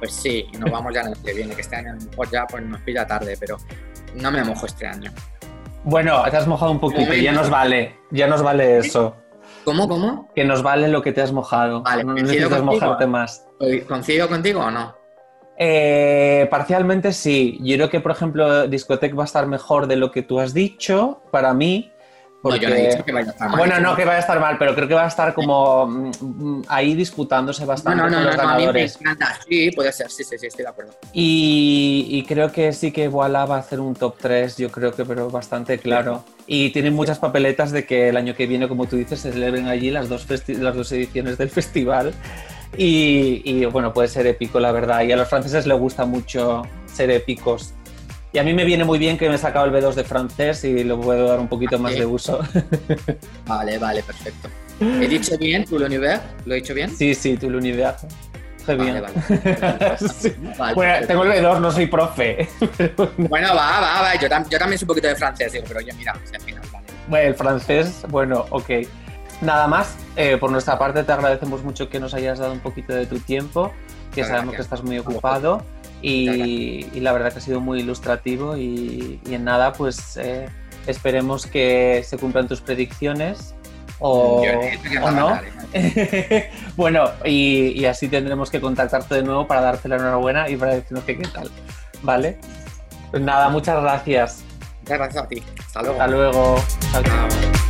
Pues sí, nos vamos ya en el que viene, que este año a lo mejor ya pues, nos pilla tarde, pero no me mojo este año. Bueno, te has mojado un poquito, ya nos vale, ya nos vale eso. ¿Cómo, cómo? Que nos vale lo que te has mojado. Vale, no necesitas contigo. mojarte más. ¿Coincido contigo o no? Eh, parcialmente sí. Yo creo que, por ejemplo, Discotec va a estar mejor de lo que tú has dicho, para mí. No, yo no he porque- dicho que vaya a estar mal. Bueno, no que vaya a estar mal, pero creo que va a estar como mm, ahí disputándose bastante no, no, con los a mí me encanta. Sí, puede ser, sí, sí, sí, estoy de acuerdo. Y, y creo que sí que Voila va a hacer un top 3, yo creo que, pero bastante claro. Y tienen muchas papeletas de que el año que viene, como tú dices, se celebren allí las dos, las dos ediciones del festival. Y, y, bueno, puede ser épico, la verdad. Y a los franceses les gusta mucho ser épicos. Y a mí me viene muy bien que me he sacado el B2 de francés y le puedo dar un poquito más de uso. Vale, vale, perfecto. ¿He dicho bien tu l'univers? ¿Lo he dicho bien? Sí, sí, tú l'univers. Très bien. Vale, vale. Sí. Vale, Bueno, tengo el B2, no soy profe. Bueno, va, va, va. Yo, tam- yo también sé un poquito de francés, digo, pero yo, mira, al final, vale. Bueno, el francés, bueno, ok. Nada más, eh, por nuestra parte te agradecemos mucho que nos hayas dado un poquito de tu tiempo, que sabemos que gracias. estás muy ocupado y, y la verdad que ha sido muy ilustrativo y, y en nada, pues eh, esperemos que se cumplan tus predicciones o, o no. ¿eh? bueno, y, y así tendremos que contactarte de nuevo para darte la enhorabuena y para decirnos que qué tal, ¿vale? Pues nada, muchas gracias. Muchas gracias a ti. Hasta luego. Hasta luego. Chao, chao.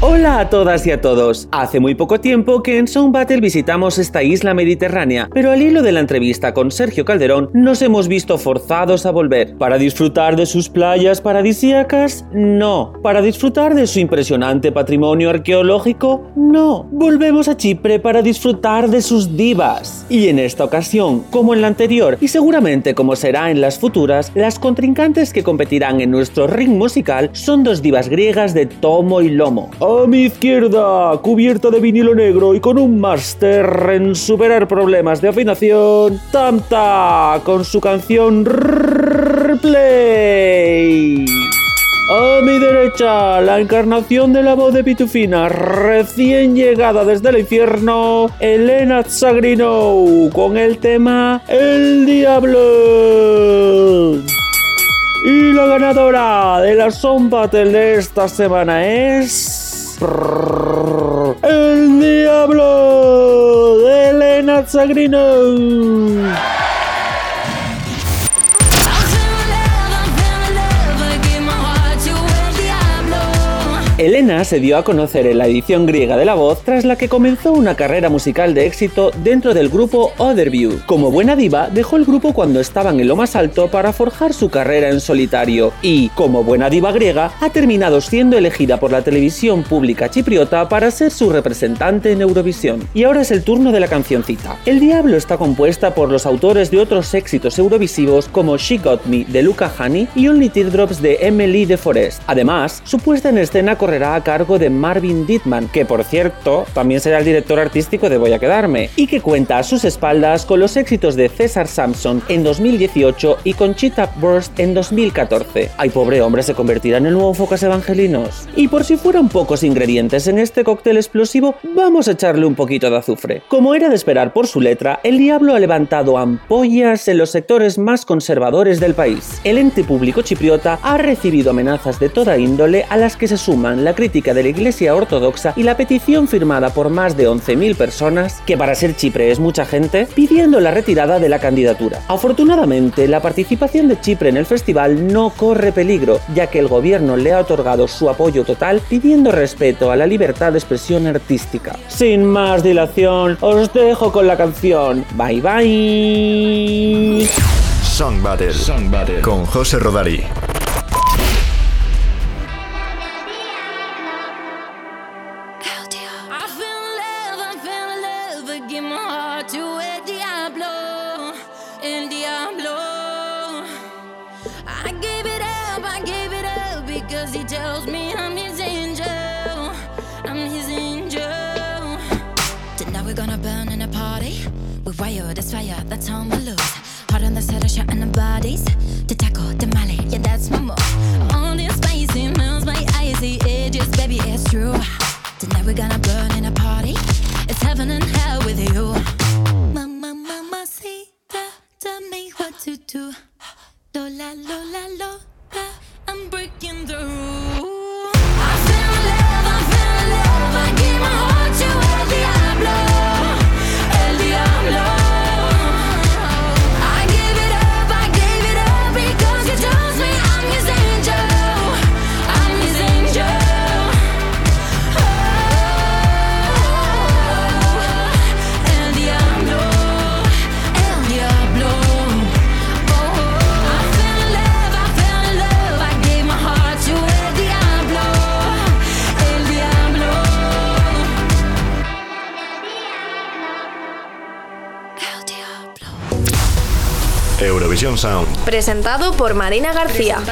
Hola a todas y a todos. Hace muy poco tiempo que en Sound Battle visitamos esta isla mediterránea, pero al hilo de la entrevista con Sergio Calderón nos hemos visto forzados a volver. ¿Para disfrutar de sus playas paradisíacas? No. ¿Para disfrutar de su impresionante patrimonio arqueológico? No. Volvemos a Chipre para disfrutar de sus divas. Y en esta ocasión, como en la anterior, y seguramente como será en las futuras, las contrincantes que competirán en nuestro ring musical son dos divas griegas de tomo y lomo. A mi izquierda, cubierta de vinilo negro y con un máster en superar problemas de afinación, Tamta, con su canción Play. A mi derecha, la encarnación de la voz de Pitufina, recién llegada desde el infierno, Elena Zagrino, con el tema El Diablo. Y la ganadora de la Song Battle de esta semana es. El Diablo de Elena Zagrino. Elena se dio a conocer en la edición griega de La Voz tras la que comenzó una carrera musical de éxito dentro del grupo Otherview. Como buena diva, dejó el grupo cuando estaban en lo más alto para forjar su carrera en solitario y, como buena diva griega, ha terminado siendo elegida por la televisión pública chipriota para ser su representante en Eurovisión. Y ahora es el turno de la cancioncita. El Diablo está compuesta por los autores de otros éxitos eurovisivos como She Got Me de Luca Honey y Only Teardrops de Emily de Forest. Además, su puesta en escena correrá a cargo de Marvin Dittman, que por cierto también será el director artístico de Voy a quedarme, y que cuenta a sus espaldas con los éxitos de César Sampson en 2018 y Conchita Burst en 2014. Ay, pobre hombre, se convertirá en el nuevo Focas Evangelinos. Y por si fueran pocos ingredientes en este cóctel explosivo, vamos a echarle un poquito de azufre. Como era de esperar por su letra, el diablo ha levantado ampollas en los sectores más conservadores del país. El ente público chipriota ha recibido amenazas de toda índole a las que se suman la crítica de la Iglesia Ortodoxa y la petición firmada por más de 11.000 personas, que para ser Chipre es mucha gente, pidiendo la retirada de la candidatura. Afortunadamente, la participación de Chipre en el festival no corre peligro, ya que el gobierno le ha otorgado su apoyo total pidiendo respeto a la libertad de expresión artística. Sin más dilación, os dejo con la canción. Bye bye. Song Battle, Song Battle con José Rodari. Up because he tells me I'm his angel, I'm his angel. Tonight we're gonna burn in a party. We wire this fire, that's how we lose. Hard on the set, of shot in the bodies. The taco, the Mali, yeah, that's my move. On this spicy, melts my icy edges, baby, it's true. Tonight we're gonna burn in a party. It's heaven and hell with you. Presentado por Marina García.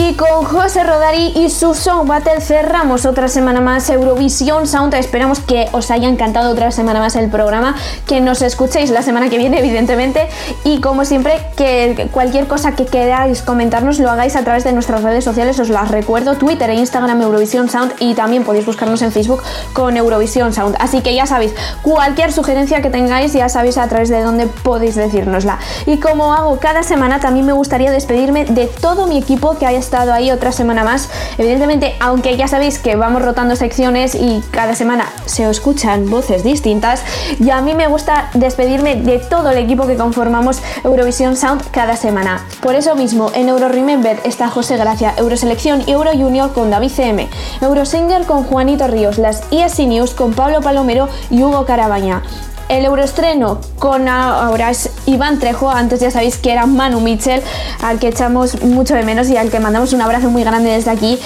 Y con José Rodari y su Song Battle cerramos otra semana más Eurovisión Sound. Esperamos que os haya encantado otra semana más el programa, que nos escuchéis la semana que viene, evidentemente. Y como siempre, que cualquier cosa que queráis comentarnos lo hagáis a través de nuestras redes sociales. Os las recuerdo: Twitter e Instagram Eurovisión Sound. Y también podéis buscarnos en Facebook con Eurovisión Sound. Así que ya sabéis, cualquier sugerencia que tengáis, ya sabéis a través de dónde podéis decírnosla. Y como hago cada semana, también me gustaría despedirme de todo mi equipo que haya estado ahí otra semana más. Evidentemente, aunque ya sabéis que vamos rotando secciones y cada semana se escuchan voces distintas, y a mí me gusta despedirme de todo el equipo que conformamos Eurovisión Sound cada semana. Por eso mismo, en Euro Remember está José Gracia, Euroselección y Euro Junior con David CM, Eurosinger con Juanito Ríos, las ESC News con Pablo Palomero y Hugo Carabaña. El euroestreno con ahora es Iván Trejo, antes ya sabéis que era Manu Mitchell, al que echamos mucho de menos y al que mandamos un abrazo muy grande desde aquí.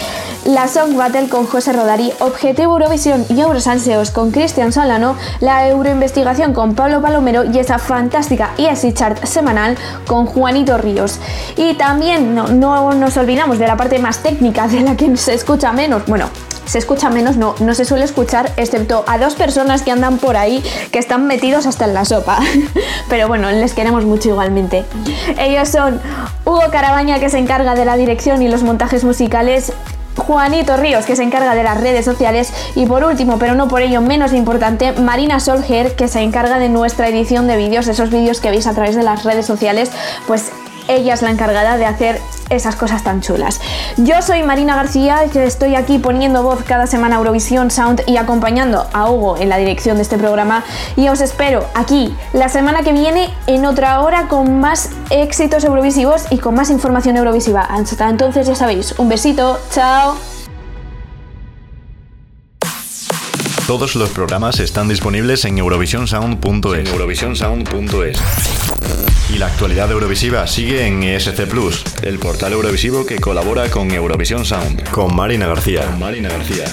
La Song Battle con José Rodari, Objetivo Eurovisión y Eurosalseos con Cristian Solano, la Euroinvestigación con Pablo Palomero y esa fantástica ESC Chart semanal con Juanito Ríos. Y también no, no nos olvidamos de la parte más técnica de la que se escucha menos, bueno, se escucha menos, no, no se suele escuchar, excepto a dos personas que andan por ahí que están metidos hasta en la sopa. Pero bueno, les queremos mucho igualmente. Ellos son Hugo Carabaña, que se encarga de la dirección y los montajes musicales. Juanito Ríos, que se encarga de las redes sociales, y por último, pero no por ello menos importante, Marina Solger, que se encarga de nuestra edición de vídeos, esos vídeos que veis a través de las redes sociales, pues ella es la encargada de hacer esas cosas tan chulas. Yo soy Marina García, que estoy aquí poniendo voz cada semana a Eurovisión Sound y acompañando a Hugo en la dirección de este programa. Y os espero aquí la semana que viene en otra hora con más éxitos eurovisivos y con más información eurovisiva. Hasta entonces ya sabéis, un besito, chao. Todos los programas están disponibles en eurovisionsound.es. eurovisionsound.es. Y la actualidad eurovisiva sigue en ESC Plus, el portal eurovisivo que colabora con Eurovisión Sound. Con Marina García. Con Marina García.